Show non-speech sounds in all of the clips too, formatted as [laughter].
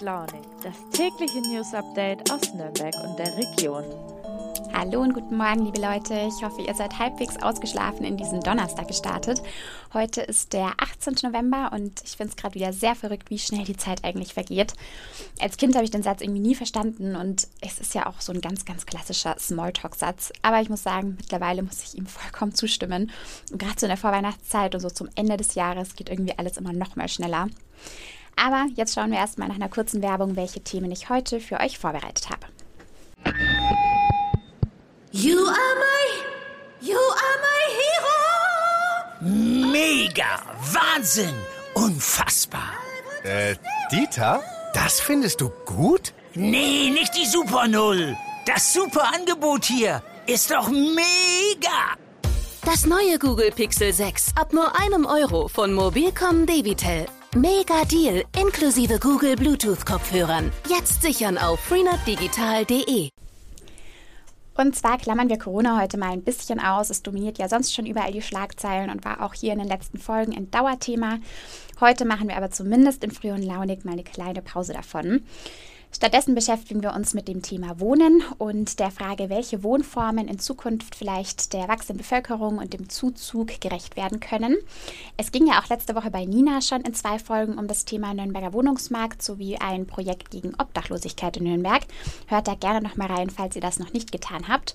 Launig, das tägliche News Update aus Nürnberg und der Region. Hallo und guten Morgen, liebe Leute. Ich hoffe, ihr seid halbwegs ausgeschlafen in diesen Donnerstag gestartet. Heute ist der 18. November und ich finde es gerade wieder sehr verrückt, wie schnell die Zeit eigentlich vergeht. Als Kind habe ich den Satz irgendwie nie verstanden und es ist ja auch so ein ganz, ganz klassischer Smalltalk-Satz. Aber ich muss sagen, mittlerweile muss ich ihm vollkommen zustimmen. Und gerade so in der Vorweihnachtszeit und so zum Ende des Jahres geht irgendwie alles immer noch mal schneller. Aber jetzt schauen wir erstmal nach einer kurzen Werbung, welche Themen ich heute für euch vorbereitet habe. You are my, you are my hero. Mega, Wahnsinn, unfassbar. Äh, Dieter, das findest du gut? Nee, nicht die Super Null. Das super Angebot hier ist doch mega. Das neue Google Pixel 6 ab nur einem Euro von Mobilcom Debitel. Mega Deal inklusive Google Bluetooth Kopfhörern. Jetzt sichern auf freenotdigital.de. Und zwar klammern wir Corona heute mal ein bisschen aus. Es dominiert ja sonst schon überall die Schlagzeilen und war auch hier in den letzten Folgen ein Dauerthema. Heute machen wir aber zumindest in Früh und Launig mal eine kleine Pause davon. Stattdessen beschäftigen wir uns mit dem Thema Wohnen und der Frage, welche Wohnformen in Zukunft vielleicht der wachsenden Bevölkerung und dem Zuzug gerecht werden können. Es ging ja auch letzte Woche bei Nina schon in zwei Folgen um das Thema Nürnberger Wohnungsmarkt sowie ein Projekt gegen Obdachlosigkeit in Nürnberg. Hört da gerne noch mal rein, falls ihr das noch nicht getan habt.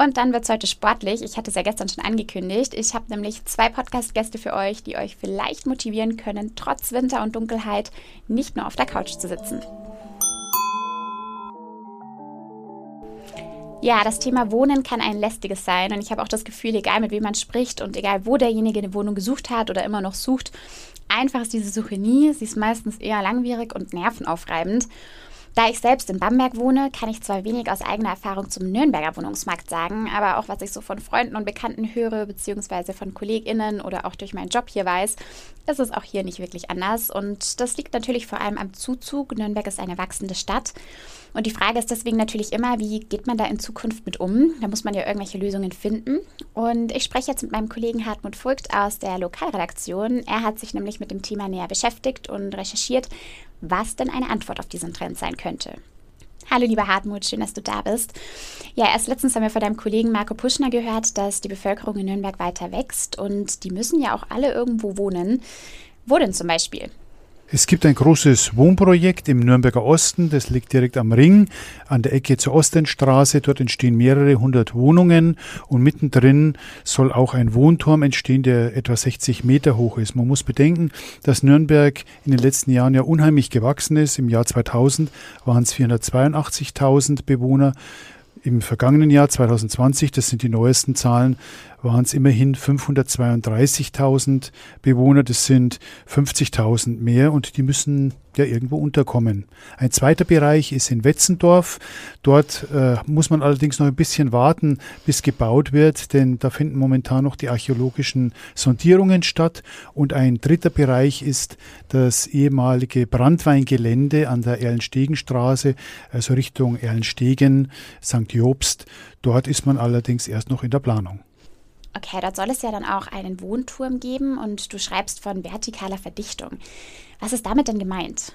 Und dann wird es heute sportlich. Ich hatte es ja gestern schon angekündigt. Ich habe nämlich zwei Podcast-Gäste für euch, die euch vielleicht motivieren können, trotz Winter und Dunkelheit nicht nur auf der Couch zu sitzen. Ja, das Thema Wohnen kann ein lästiges sein und ich habe auch das Gefühl, egal mit wem man spricht und egal wo derjenige eine Wohnung gesucht hat oder immer noch sucht, einfach ist diese Suche nie. Sie ist meistens eher langwierig und nervenaufreibend. Da ich selbst in Bamberg wohne, kann ich zwar wenig aus eigener Erfahrung zum Nürnberger Wohnungsmarkt sagen, aber auch was ich so von Freunden und Bekannten höre, beziehungsweise von KollegInnen oder auch durch meinen Job hier weiß, ist es auch hier nicht wirklich anders. Und das liegt natürlich vor allem am Zuzug. Nürnberg ist eine wachsende Stadt. Und die Frage ist deswegen natürlich immer, wie geht man da in Zukunft mit um? Da muss man ja irgendwelche Lösungen finden. Und ich spreche jetzt mit meinem Kollegen Hartmut Voigt aus der Lokalredaktion. Er hat sich nämlich mit dem Thema näher beschäftigt und recherchiert, was denn eine Antwort auf diesen Trend sein könnte. Hallo lieber Hartmut, schön, dass du da bist. Ja, erst letztens haben wir von deinem Kollegen Marco Puschner gehört, dass die Bevölkerung in Nürnberg weiter wächst und die müssen ja auch alle irgendwo wohnen. Wo denn zum Beispiel? Es gibt ein großes Wohnprojekt im Nürnberger Osten, das liegt direkt am Ring, an der Ecke zur Ostenstraße. Dort entstehen mehrere hundert Wohnungen und mittendrin soll auch ein Wohnturm entstehen, der etwa 60 Meter hoch ist. Man muss bedenken, dass Nürnberg in den letzten Jahren ja unheimlich gewachsen ist. Im Jahr 2000 waren es 482.000 Bewohner. Im vergangenen Jahr 2020, das sind die neuesten Zahlen, waren es immerhin 532.000 Bewohner. Das sind 50.000 mehr und die müssen ja irgendwo unterkommen. Ein zweiter Bereich ist in Wetzendorf. Dort äh, muss man allerdings noch ein bisschen warten, bis gebaut wird, denn da finden momentan noch die archäologischen Sondierungen statt. Und ein dritter Bereich ist das ehemalige Brandweingelände an der Erlenstegenstraße, also Richtung Erlenstegen, St. Jobst. Dort ist man allerdings erst noch in der Planung. Okay, dort soll es ja dann auch einen Wohnturm geben und du schreibst von vertikaler Verdichtung. Was ist damit denn gemeint?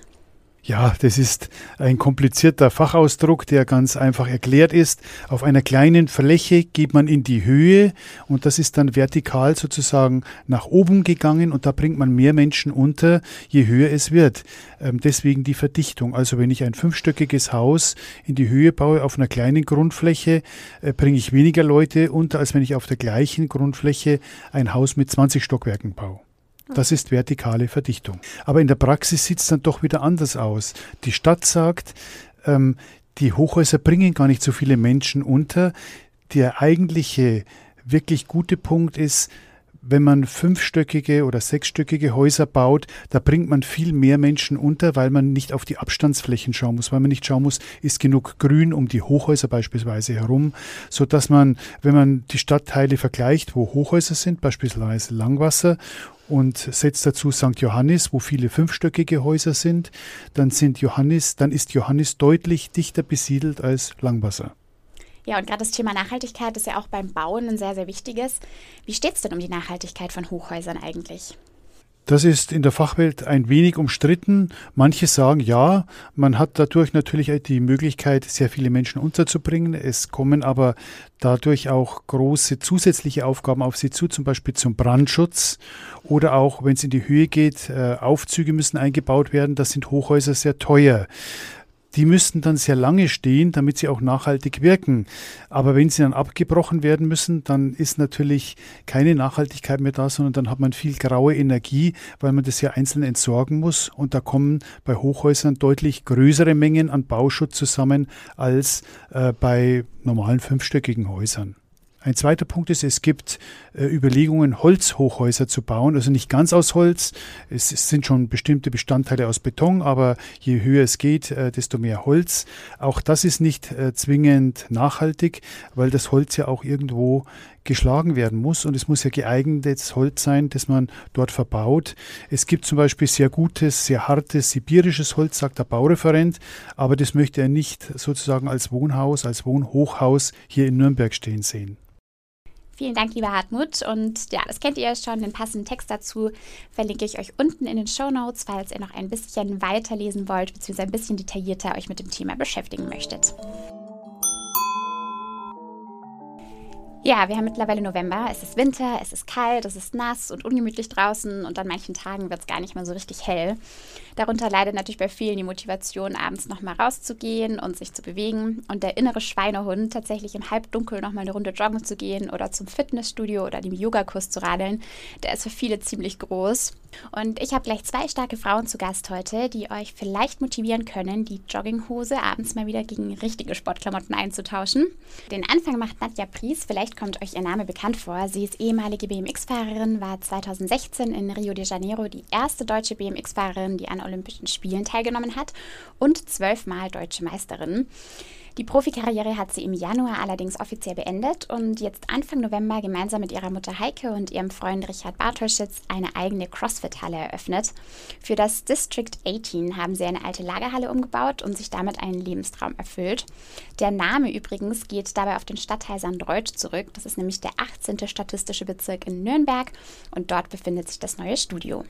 Ja, das ist ein komplizierter Fachausdruck, der ganz einfach erklärt ist. Auf einer kleinen Fläche geht man in die Höhe und das ist dann vertikal sozusagen nach oben gegangen und da bringt man mehr Menschen unter, je höher es wird. Ähm, deswegen die Verdichtung. Also wenn ich ein fünfstöckiges Haus in die Höhe baue auf einer kleinen Grundfläche, äh, bringe ich weniger Leute unter, als wenn ich auf der gleichen Grundfläche ein Haus mit 20 Stockwerken baue. Das ist vertikale Verdichtung. Aber in der Praxis sieht es dann doch wieder anders aus. Die Stadt sagt, ähm, die Hochhäuser bringen gar nicht so viele Menschen unter. Der eigentliche, wirklich gute Punkt ist, wenn man fünfstöckige oder sechsstöckige Häuser baut, da bringt man viel mehr Menschen unter, weil man nicht auf die Abstandsflächen schauen muss, weil man nicht schauen muss, ist genug Grün um die Hochhäuser beispielsweise herum, so dass man, wenn man die Stadtteile vergleicht, wo Hochhäuser sind, beispielsweise Langwasser und setzt dazu St. Johannes, wo viele fünfstöckige Häuser sind, dann sind Johannes, dann ist Johannes deutlich dichter besiedelt als Langwasser. Ja, und gerade das Thema Nachhaltigkeit ist ja auch beim Bauen ein sehr, sehr wichtiges. Wie steht es denn um die Nachhaltigkeit von Hochhäusern eigentlich? Das ist in der Fachwelt ein wenig umstritten. Manche sagen, ja, man hat dadurch natürlich die Möglichkeit, sehr viele Menschen unterzubringen. Es kommen aber dadurch auch große zusätzliche Aufgaben auf sie zu, zum Beispiel zum Brandschutz oder auch, wenn es in die Höhe geht, äh, Aufzüge müssen eingebaut werden. Das sind Hochhäuser sehr teuer die müssten dann sehr lange stehen, damit sie auch nachhaltig wirken. Aber wenn sie dann abgebrochen werden müssen, dann ist natürlich keine Nachhaltigkeit mehr da, sondern dann hat man viel graue Energie, weil man das ja einzeln entsorgen muss. Und da kommen bei Hochhäusern deutlich größere Mengen an Bauschutz zusammen als äh, bei normalen fünfstöckigen Häusern. Ein zweiter Punkt ist, es gibt äh, Überlegungen, Holzhochhäuser zu bauen, also nicht ganz aus Holz. Es, es, sind schon bestimmte Bestandteile aus Beton, aber je höher es geht, äh, desto mehr Holz. Auch das ist nicht äh, zwingend nachhaltig, weil das Holz ja auch irgendwo geschlagen werden muss und es muss ja geeignetes Holz sein, das man dort verbaut. Es gibt zum Beispiel sehr gutes, sehr hartes sibirisches Holz, sagt der Baureferent, aber das möchte er nicht sozusagen als Wohnhaus, als Wohnhochhaus hier in Nürnberg stehen sehen. Vielen Dank, lieber Hartmut. Und ja, das kennt ihr ja schon. Den passenden Text dazu verlinke ich euch unten in den Show Notes, falls ihr noch ein bisschen weiterlesen wollt, beziehungsweise ein bisschen detaillierter euch mit dem Thema beschäftigen möchtet. Ja, wir haben mittlerweile November. Es ist Winter, es ist kalt, es ist nass und ungemütlich draußen und an manchen Tagen wird es gar nicht mehr so richtig hell. Darunter leidet natürlich bei vielen die Motivation, abends nochmal rauszugehen und sich zu bewegen. Und der innere Schweinehund, tatsächlich im Halbdunkel nochmal eine Runde joggen zu gehen oder zum Fitnessstudio oder dem Yogakurs zu radeln, der ist für viele ziemlich groß. Und ich habe gleich zwei starke Frauen zu Gast heute, die euch vielleicht motivieren können, die Jogginghose abends mal wieder gegen richtige Sportklamotten einzutauschen. Den Anfang macht Nadja Pries. Vielleicht kommt euch ihr Name bekannt vor. Sie ist ehemalige BMX-Fahrerin, war 2016 in Rio de Janeiro die erste deutsche BMX-Fahrerin, die an Olympischen Spielen teilgenommen hat und zwölfmal deutsche Meisterin. Die Profikarriere hat sie im Januar allerdings offiziell beendet und jetzt Anfang November gemeinsam mit ihrer Mutter Heike und ihrem Freund Richard Bartolschitz eine eigene CrossFit-Halle eröffnet. Für das District 18 haben sie eine alte Lagerhalle umgebaut und sich damit einen Lebenstraum erfüllt. Der Name übrigens geht dabei auf den Stadtteil Sandreuth zurück. Das ist nämlich der 18. statistische Bezirk in Nürnberg und dort befindet sich das neue Studio.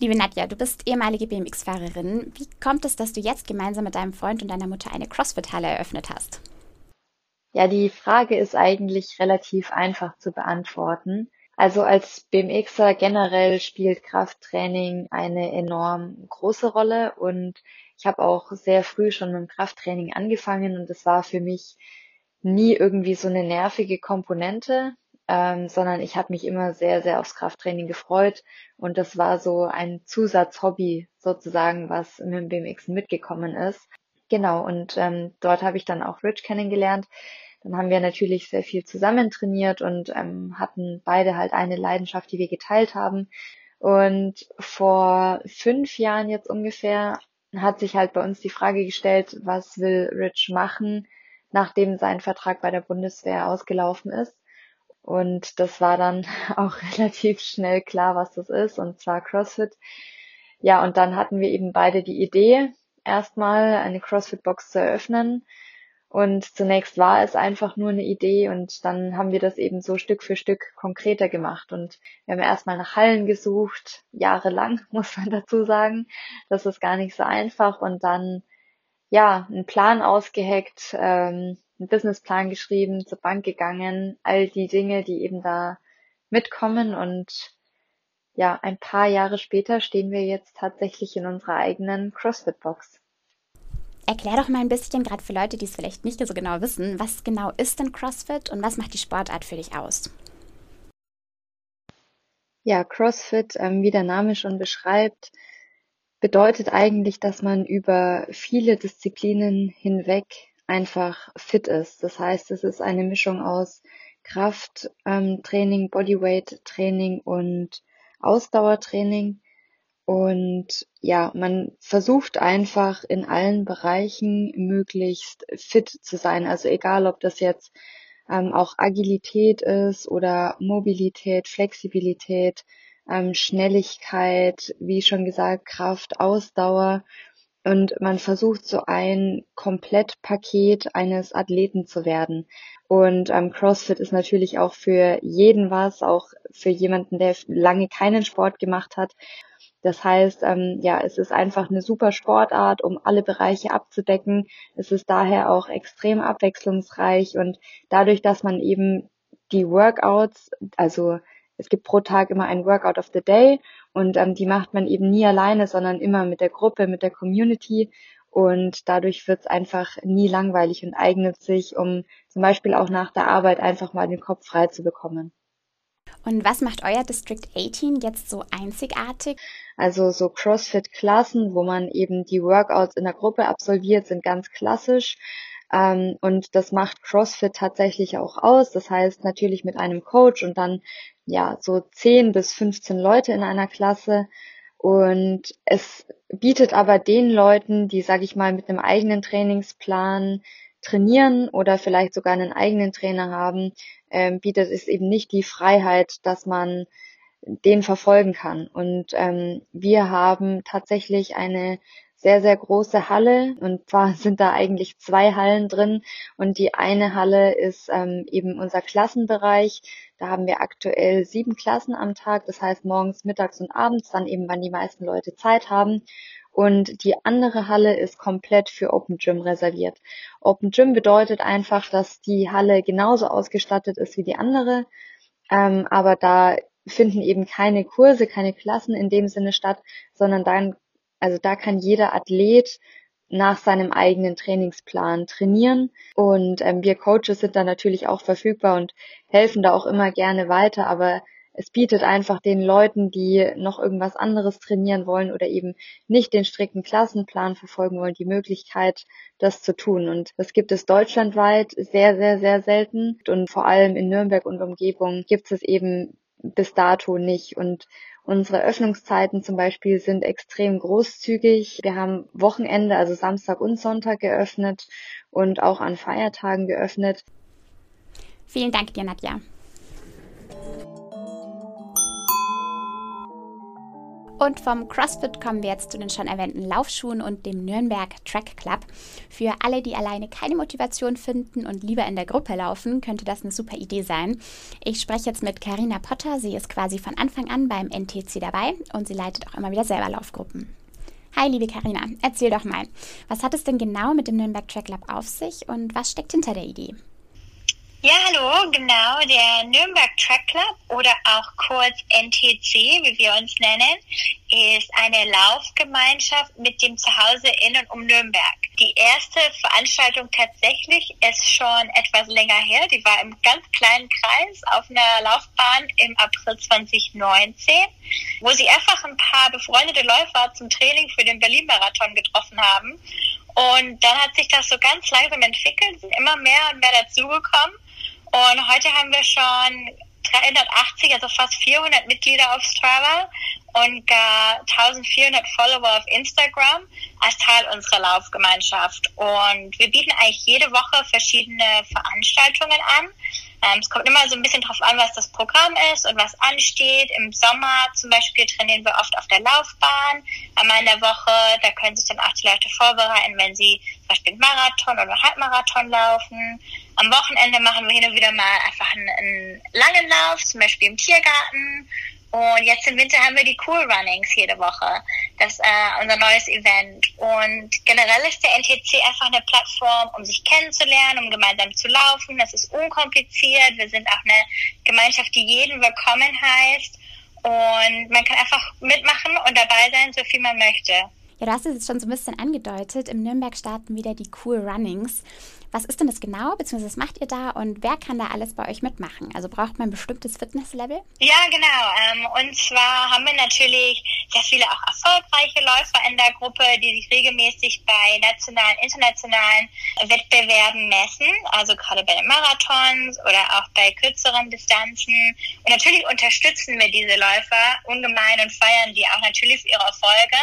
Liebe Nadja, du bist ehemalige BMX-Fahrerin. Wie kommt es, dass du jetzt gemeinsam mit deinem Freund und deiner Mutter eine CrossFit-Halle eröffnet hast? Ja, die Frage ist eigentlich relativ einfach zu beantworten. Also als BMXer generell spielt Krafttraining eine enorm große Rolle und ich habe auch sehr früh schon mit dem Krafttraining angefangen und es war für mich nie irgendwie so eine nervige Komponente, ähm, sondern ich habe mich immer sehr, sehr aufs Krafttraining gefreut und das war so ein Zusatzhobby sozusagen, was mit dem BMX mitgekommen ist. Genau, und ähm, dort habe ich dann auch Rich kennengelernt. Dann haben wir natürlich sehr viel zusammen trainiert und ähm, hatten beide halt eine Leidenschaft, die wir geteilt haben. Und vor fünf Jahren jetzt ungefähr hat sich halt bei uns die Frage gestellt, was will Rich machen, nachdem sein Vertrag bei der Bundeswehr ausgelaufen ist. Und das war dann [laughs] auch relativ schnell klar, was das ist, und zwar CrossFit. Ja, und dann hatten wir eben beide die Idee, erstmal eine CrossFit-Box zu eröffnen. Und zunächst war es einfach nur eine Idee und dann haben wir das eben so Stück für Stück konkreter gemacht. Und wir haben erstmal nach Hallen gesucht, jahrelang, [laughs] muss man dazu sagen. Das ist gar nicht so einfach. Und dann, ja, einen Plan ausgeheckt, ähm, einen Businessplan geschrieben, zur Bank gegangen, all die Dinge, die eben da mitkommen und ja, ein paar Jahre später stehen wir jetzt tatsächlich in unserer eigenen CrossFit-Box. Erklär doch mal ein bisschen, gerade für Leute, die es vielleicht nicht so genau wissen, was genau ist denn CrossFit und was macht die Sportart für dich aus? Ja, CrossFit, ähm, wie der Name schon beschreibt, bedeutet eigentlich, dass man über viele Disziplinen hinweg einfach fit ist. Das heißt, es ist eine Mischung aus Krafttraining, ähm, Bodyweight-Training und Ausdauertraining. Und ja, man versucht einfach in allen Bereichen möglichst fit zu sein. Also egal, ob das jetzt ähm, auch Agilität ist oder Mobilität, Flexibilität, ähm, Schnelligkeit, wie schon gesagt, Kraft, Ausdauer und man versucht so ein Komplettpaket eines Athleten zu werden. Und ähm, CrossFit ist natürlich auch für jeden was, auch für jemanden, der lange keinen Sport gemacht hat. Das heißt, ähm, ja, es ist einfach eine super Sportart, um alle Bereiche abzudecken. Es ist daher auch extrem abwechslungsreich und dadurch, dass man eben die Workouts, also es gibt pro Tag immer ein Workout of the Day und ähm, die macht man eben nie alleine, sondern immer mit der Gruppe, mit der Community und dadurch wird es einfach nie langweilig und eignet sich, um zum Beispiel auch nach der Arbeit einfach mal den Kopf frei zu bekommen. Und was macht euer District 18 jetzt so einzigartig? Also so CrossFit-Klassen, wo man eben die Workouts in der Gruppe absolviert, sind ganz klassisch. Ähm, und das macht CrossFit tatsächlich auch aus. Das heißt natürlich mit einem Coach und dann ja so 10 bis 15 Leute in einer Klasse. Und es bietet aber den Leuten, die, sage ich mal, mit einem eigenen Trainingsplan trainieren oder vielleicht sogar einen eigenen Trainer haben, ähm, bietet es eben nicht die Freiheit, dass man den verfolgen kann. Und ähm, wir haben tatsächlich eine sehr, sehr große Halle und zwar [laughs] sind da eigentlich zwei Hallen drin und die eine Halle ist ähm, eben unser Klassenbereich. Da haben wir aktuell sieben Klassen am Tag, das heißt morgens, mittags und abends, dann eben, wann die meisten Leute Zeit haben. Und die andere Halle ist komplett für Open Gym reserviert. Open Gym bedeutet einfach, dass die Halle genauso ausgestattet ist wie die andere, ähm, aber da finden eben keine Kurse, keine Klassen in dem Sinne statt, sondern dann, also da kann jeder Athlet nach seinem eigenen Trainingsplan trainieren. Und ähm, wir Coaches sind da natürlich auch verfügbar und helfen da auch immer gerne weiter, aber es bietet einfach den Leuten, die noch irgendwas anderes trainieren wollen oder eben nicht den strikten Klassenplan verfolgen wollen, die Möglichkeit, das zu tun. Und das gibt es deutschlandweit sehr, sehr, sehr selten. Und vor allem in Nürnberg und Umgebung gibt es eben bis dato nicht. Und unsere Öffnungszeiten zum Beispiel sind extrem großzügig. Wir haben Wochenende, also Samstag und Sonntag geöffnet und auch an Feiertagen geöffnet. Vielen Dank dir, Nadja. Und vom CrossFit kommen wir jetzt zu den schon erwähnten Laufschuhen und dem Nürnberg Track Club. Für alle, die alleine keine Motivation finden und lieber in der Gruppe laufen, könnte das eine super Idee sein. Ich spreche jetzt mit Karina Potter. Sie ist quasi von Anfang an beim NTC dabei und sie leitet auch immer wieder selber Laufgruppen. Hi, liebe Karina, erzähl doch mal, was hat es denn genau mit dem Nürnberg Track Club auf sich und was steckt hinter der Idee? Ja, hallo, genau. Der Nürnberg Track Club oder auch kurz NTC, wie wir uns nennen, ist eine Laufgemeinschaft mit dem Zuhause in und um Nürnberg. Die erste Veranstaltung tatsächlich ist schon etwas länger her. Die war im ganz kleinen Kreis auf einer Laufbahn im April 2019, wo sie einfach ein paar befreundete Läufer zum Training für den Berlin-Marathon getroffen haben. Und dann hat sich das so ganz langsam entwickelt, sind immer mehr und mehr dazugekommen. Und heute haben wir schon 380, also fast 400 Mitglieder auf Strava und gar 1400 Follower auf Instagram als Teil unserer Laufgemeinschaft. Und wir bieten eigentlich jede Woche verschiedene Veranstaltungen an. Ähm, es kommt immer so ein bisschen drauf an, was das Programm ist und was ansteht. Im Sommer zum Beispiel trainieren wir oft auf der Laufbahn. Einmal in der Woche, da können sich dann auch die Leute vorbereiten, wenn sie zum Beispiel einen Marathon oder Halbmarathon laufen. Am Wochenende machen wir hin und wieder mal einfach einen, einen langen Lauf, zum Beispiel im Tiergarten und jetzt im Winter haben wir die Cool Runnings jede Woche. Das ist äh, unser neues Event. Und generell ist der NTC einfach eine Plattform, um sich kennenzulernen, um gemeinsam zu laufen. Das ist unkompliziert. Wir sind auch eine Gemeinschaft, die jeden willkommen heißt. Und man kann einfach mitmachen und dabei sein, so viel man möchte. Ja, du hast es jetzt schon so ein bisschen angedeutet. Im Nürnberg starten wieder die Cool Runnings. Was ist denn das genau, beziehungsweise was macht ihr da und wer kann da alles bei euch mitmachen? Also braucht man ein bestimmtes Fitnesslevel? Ja, genau. Ähm, und zwar haben wir natürlich sehr viele auch erfolgreiche Läufer in der Gruppe, die sich regelmäßig bei nationalen, internationalen Wettbewerben messen, also gerade bei den Marathons oder auch bei kürzeren Distanzen. Und natürlich unterstützen wir diese Läufer ungemein und feiern die auch natürlich für ihre Erfolge.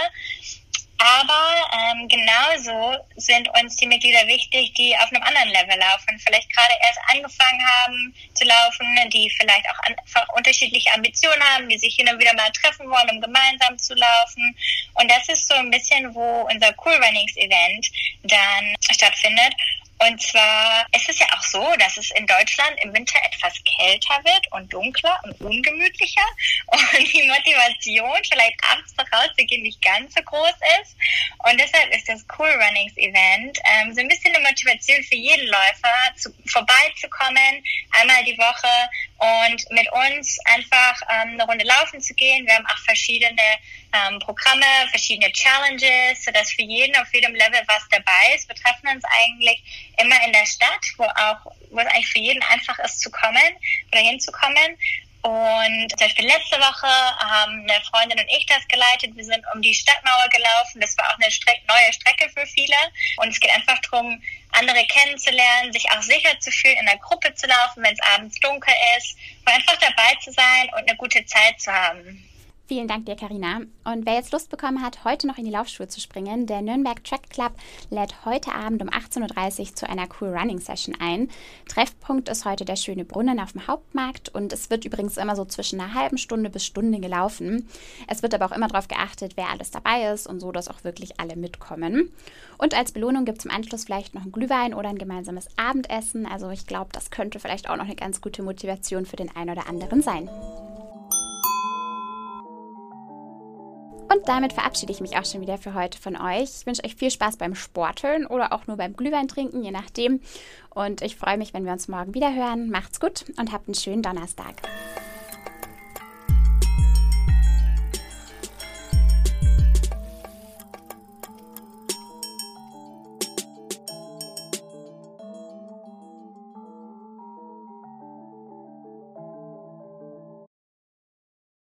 Aber ähm, genauso sind uns die Mitglieder wichtig, die auf einem anderen Level laufen, vielleicht gerade erst angefangen haben zu laufen, die vielleicht auch einfach unterschiedliche Ambitionen haben, die sich hin und wieder mal treffen wollen, um gemeinsam zu laufen. Und das ist so ein bisschen, wo unser Cool Runnings Event dann stattfindet. Und zwar ist es ja auch so, dass es in Deutschland im Winter etwas kälter wird und dunkler und ungemütlicher [laughs] und die Motivation, vielleicht abends noch rauszugehen, nicht ganz so groß ist. Und deshalb ist das Cool Runnings Event ähm, so ein bisschen eine Motivation für jeden Läufer, zu, vorbeizukommen, einmal die Woche und mit uns einfach ähm, eine Runde laufen zu gehen. Wir haben auch verschiedene ähm, Programme, verschiedene Challenges, sodass für jeden auf jedem Level was dabei ist. Wir treffen uns eigentlich immer in der Stadt, wo auch, wo es eigentlich für jeden einfach ist zu kommen oder hinzukommen. Und zum Beispiel letzte Woche haben eine Freundin und ich das geleitet. Wir sind um die Stadtmauer gelaufen. Das war auch eine Streck neue Strecke für viele. Und es geht einfach darum, andere kennenzulernen, sich auch sicher zu fühlen, in der Gruppe zu laufen, wenn es abends dunkel ist, und einfach dabei zu sein und eine gute Zeit zu haben. Vielen Dank dir, Karina. Und wer jetzt Lust bekommen hat, heute noch in die Laufschuhe zu springen, der Nürnberg Track Club lädt heute Abend um 18.30 Uhr zu einer Cool Running Session ein. Treffpunkt ist heute der schöne Brunnen auf dem Hauptmarkt und es wird übrigens immer so zwischen einer halben Stunde bis Stunde gelaufen. Es wird aber auch immer darauf geachtet, wer alles dabei ist und so, dass auch wirklich alle mitkommen. Und als Belohnung gibt es im Anschluss vielleicht noch ein Glühwein oder ein gemeinsames Abendessen. Also ich glaube, das könnte vielleicht auch noch eine ganz gute Motivation für den einen oder anderen sein. Und damit verabschiede ich mich auch schon wieder für heute von euch. Ich wünsche euch viel Spaß beim Sporteln oder auch nur beim Glühwein trinken, je nachdem. Und ich freue mich, wenn wir uns morgen wieder hören. Macht's gut und habt einen schönen Donnerstag.